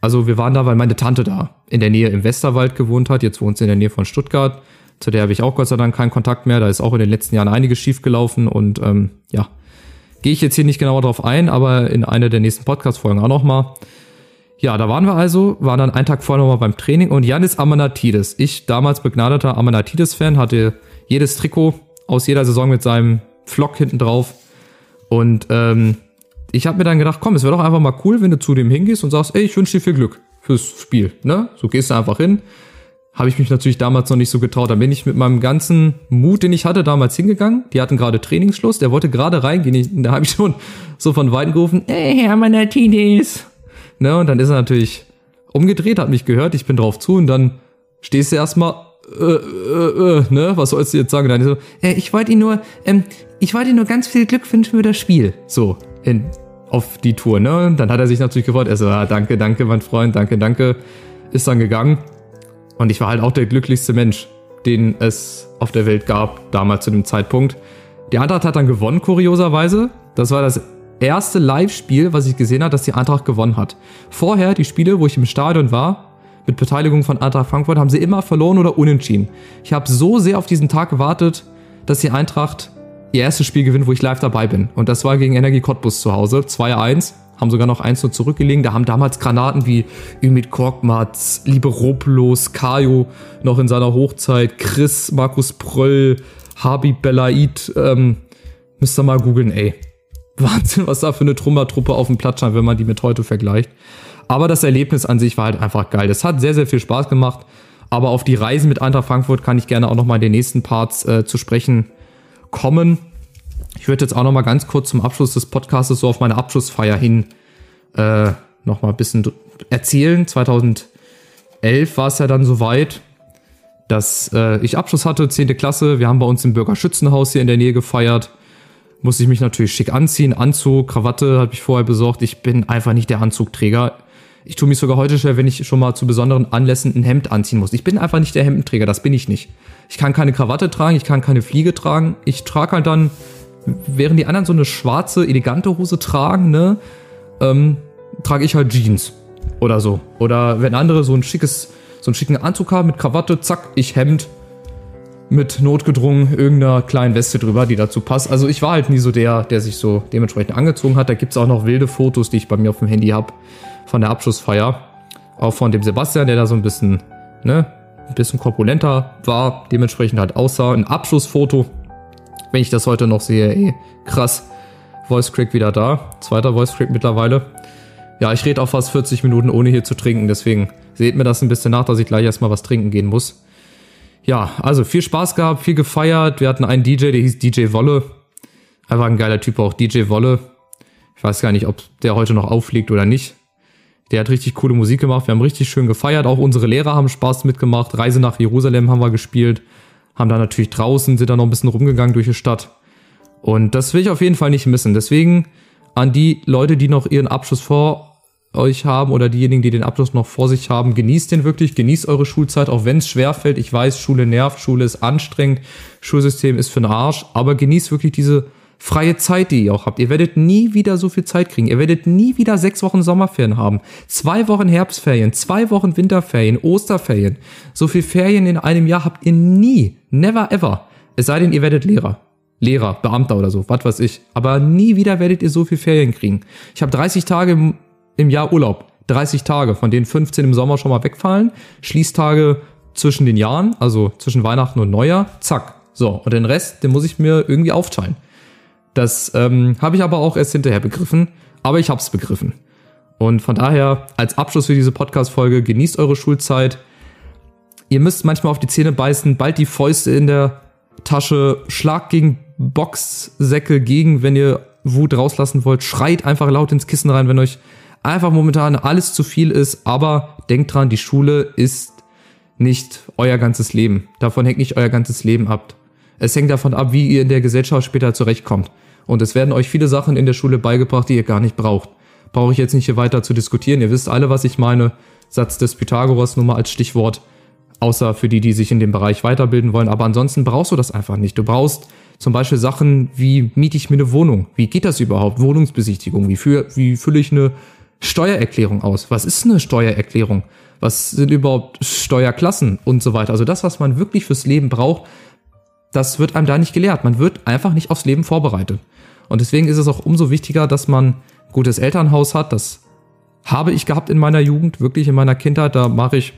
Also wir waren da, weil meine Tante da in der Nähe im Westerwald gewohnt hat. Jetzt wohnt sie in der Nähe von Stuttgart. Zu der habe ich auch Gott sei Dank keinen Kontakt mehr. Da ist auch in den letzten Jahren einiges schief gelaufen. Und ähm, ja, Gehe ich jetzt hier nicht genauer drauf ein, aber in einer der nächsten Podcast-Folgen auch nochmal. Ja, da waren wir also, waren dann einen Tag vorher nochmal beim Training und Janis Amanatidis, ich damals begnadeter Amanatidis-Fan, hatte jedes Trikot aus jeder Saison mit seinem Flock hinten drauf. Und ähm, ich habe mir dann gedacht, komm, es wäre doch einfach mal cool, wenn du zu dem hingehst und sagst, ey, ich wünsche dir viel Glück fürs Spiel. Ne? So gehst du einfach hin, habe ich mich natürlich damals noch nicht so getraut. Da bin ich mit meinem ganzen Mut, den ich hatte, damals hingegangen. Die hatten gerade Trainingsschluss, der wollte gerade reingehen. Ich, da habe ich schon so von Weitem gerufen, ey, Herr Manatides. Ne, und dann ist er natürlich umgedreht, hat mich gehört, ich bin drauf zu und dann stehst du erstmal, äh, äh, äh, ne, was sollst du jetzt sagen? Dann so, äh, ich wollte ihn nur, ähm, ich wollte nur ganz viel Glück wünschen für das Spiel. So, in, auf die Tour, ne? Dann hat er sich natürlich gefreut. Er so, ah, danke, danke, mein Freund, danke, danke. Ist dann gegangen. Und ich war halt auch der glücklichste Mensch, den es auf der Welt gab, damals zu dem Zeitpunkt. Die Eintracht hat dann gewonnen, kurioserweise. Das war das erste Live-Spiel, was ich gesehen habe, dass die Eintracht gewonnen hat. Vorher, die Spiele, wo ich im Stadion war, mit Beteiligung von Eintracht Frankfurt, haben sie immer verloren oder unentschieden. Ich habe so sehr auf diesen Tag gewartet, dass die Eintracht ihr erstes Spiel gewinnt, wo ich live dabei bin. Und das war gegen Energie Cottbus zu Hause, 2-1 haben sogar noch eins nur zurückgelegen. Da haben damals Granaten wie Ümit Korkmaz, Liberopoulos, Kajo noch in seiner Hochzeit, Chris, Markus Pröll, Habib Belaid, ähm, müsst ihr mal googeln, ey. <laughs> Wahnsinn, was da für eine Trummertruppe auf dem Platz stand, wenn man die mit heute vergleicht. Aber das Erlebnis an sich war halt einfach geil. Das hat sehr, sehr viel Spaß gemacht. Aber auf die Reise mit Eintracht Frankfurt kann ich gerne auch noch mal in den nächsten Parts äh, zu sprechen kommen. Ich würde jetzt auch noch mal ganz kurz zum Abschluss des Podcasts so auf meine Abschlussfeier hin äh, noch mal ein bisschen erzählen. 2011 war es ja dann soweit, dass äh, ich Abschluss hatte, 10. Klasse. Wir haben bei uns im Bürgerschützenhaus hier in der Nähe gefeiert. Musste ich mich natürlich schick anziehen. Anzug, Krawatte habe ich vorher besorgt. Ich bin einfach nicht der Anzugträger. Ich tue mich sogar heute schwer, wenn ich schon mal zu besonderen Anlässen ein Hemd anziehen muss. Ich bin einfach nicht der Hemdenträger, das bin ich nicht. Ich kann keine Krawatte tragen, ich kann keine Fliege tragen. Ich trage halt dann während die anderen so eine schwarze, elegante Hose tragen, ne, ähm, trage ich halt Jeans oder so. Oder wenn andere so ein schickes, so einen schicken Anzug haben mit Krawatte, zack, ich Hemd mit notgedrungen irgendeiner kleinen Weste drüber, die dazu passt. Also ich war halt nie so der, der sich so dementsprechend angezogen hat. Da gibt es auch noch wilde Fotos, die ich bei mir auf dem Handy habe von der Abschlussfeier. Auch von dem Sebastian, der da so ein bisschen, ne, ein bisschen korpulenter war, dementsprechend halt aussah. Ein Abschlussfoto wenn ich das heute noch sehe, ey, krass. Voice Crack wieder da. Zweiter Voice Crack mittlerweile. Ja, ich rede auch fast 40 Minuten ohne hier zu trinken, deswegen seht mir das ein bisschen nach, dass ich gleich erstmal was trinken gehen muss. Ja, also viel Spaß gehabt, viel gefeiert. Wir hatten einen DJ, der hieß DJ Wolle. Einfach ein geiler Typ auch, DJ Wolle. Ich weiß gar nicht, ob der heute noch aufliegt oder nicht. Der hat richtig coole Musik gemacht. Wir haben richtig schön gefeiert. Auch unsere Lehrer haben Spaß mitgemacht. Reise nach Jerusalem haben wir gespielt haben da natürlich draußen, sind da noch ein bisschen rumgegangen durch die Stadt. Und das will ich auf jeden Fall nicht missen. Deswegen an die Leute, die noch ihren Abschluss vor euch haben oder diejenigen, die den Abschluss noch vor sich haben, genießt den wirklich, genießt eure Schulzeit, auch wenn es schwerfällt. Ich weiß, Schule nervt, Schule ist anstrengend, Schulsystem ist für den Arsch, aber genießt wirklich diese freie Zeit, die ihr auch habt. Ihr werdet nie wieder so viel Zeit kriegen. Ihr werdet nie wieder sechs Wochen Sommerferien haben. Zwei Wochen Herbstferien, zwei Wochen Winterferien, Osterferien. So viel Ferien in einem Jahr habt ihr nie. Never ever. Es sei denn, ihr werdet Lehrer. Lehrer, Beamter oder so, was weiß ich. Aber nie wieder werdet ihr so viel Ferien kriegen. Ich habe 30 Tage im, Jahr Urlaub. 30 Tage, von denen 15 im Sommer schon mal wegfallen. Schließtage zwischen den Jahren, also zwischen Weihnachten und Neujahr. Zack. So, und den Rest, den muss ich mir irgendwie aufteilen. Das ähm, habe ich aber auch erst hinterher begriffen, aber ich habe es begriffen. Und von daher, als Abschluss für diese Podcast-Folge, genießt eure Schulzeit. Ihr müsst manchmal auf die Zähne beißen, bald die Fäuste in der Tasche, schlagt gegen Boxsäcke gegen, wenn ihr Wut rauslassen wollt. Schreit einfach laut ins Kissen rein, wenn euch einfach momentan alles zu viel ist. Aber denkt dran, die Schule ist nicht euer ganzes Leben. Davon hängt nicht euer ganzes Leben ab. Es hängt davon ab, wie ihr in der Gesellschaft später zurechtkommt. Und es werden euch viele Sachen in der Schule beigebracht, die ihr gar nicht braucht. Brauche ich jetzt nicht hier weiter zu diskutieren. Ihr wisst alle, was ich meine. Satz des Pythagoras nur mal als Stichwort. Außer für die, die sich in dem Bereich weiterbilden wollen. Aber ansonsten brauchst du das einfach nicht. Du brauchst zum Beispiel Sachen wie, miete ich mir eine Wohnung? Wie geht das überhaupt? Wohnungsbesichtigung? Wie, für, wie fülle ich eine Steuererklärung aus? Was ist eine Steuererklärung? Was sind überhaupt Steuerklassen und so weiter? Also das, was man wirklich fürs Leben braucht, das wird einem da nicht gelehrt. Man wird einfach nicht aufs Leben vorbereitet. Und deswegen ist es auch umso wichtiger, dass man gutes Elternhaus hat. Das habe ich gehabt in meiner Jugend, wirklich in meiner Kindheit. Da mache ich,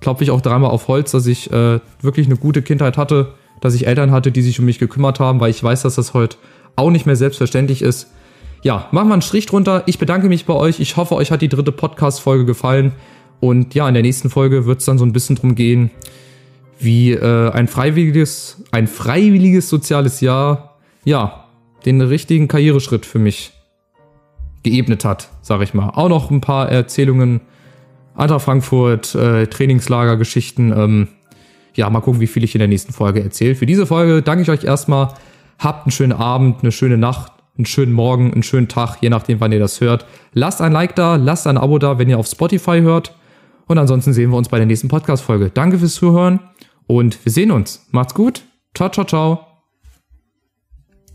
klopfe ich auch dreimal auf Holz, dass ich äh, wirklich eine gute Kindheit hatte, dass ich Eltern hatte, die sich um mich gekümmert haben, weil ich weiß, dass das heute auch nicht mehr selbstverständlich ist. Ja, machen wir einen Strich drunter. Ich bedanke mich bei euch. Ich hoffe, euch hat die dritte Podcast-Folge gefallen. Und ja, in der nächsten Folge wird es dann so ein bisschen drum gehen, wie äh, ein freiwilliges, ein freiwilliges soziales Jahr, ja, den richtigen Karriereschritt für mich geebnet hat, sag ich mal. Auch noch ein paar Erzählungen, Eintracht Frankfurt, äh, Trainingslager-Geschichten. Ähm, ja, mal gucken, wie viel ich in der nächsten Folge erzähle. Für diese Folge danke ich euch erstmal. Habt einen schönen Abend, eine schöne Nacht, einen schönen Morgen, einen schönen Tag, je nachdem, wann ihr das hört. Lasst ein Like da, lasst ein Abo da, wenn ihr auf Spotify hört. Und ansonsten sehen wir uns bei der nächsten Podcast-Folge. Danke fürs Zuhören und wir sehen uns. Macht's gut. Ciao, ciao, ciao.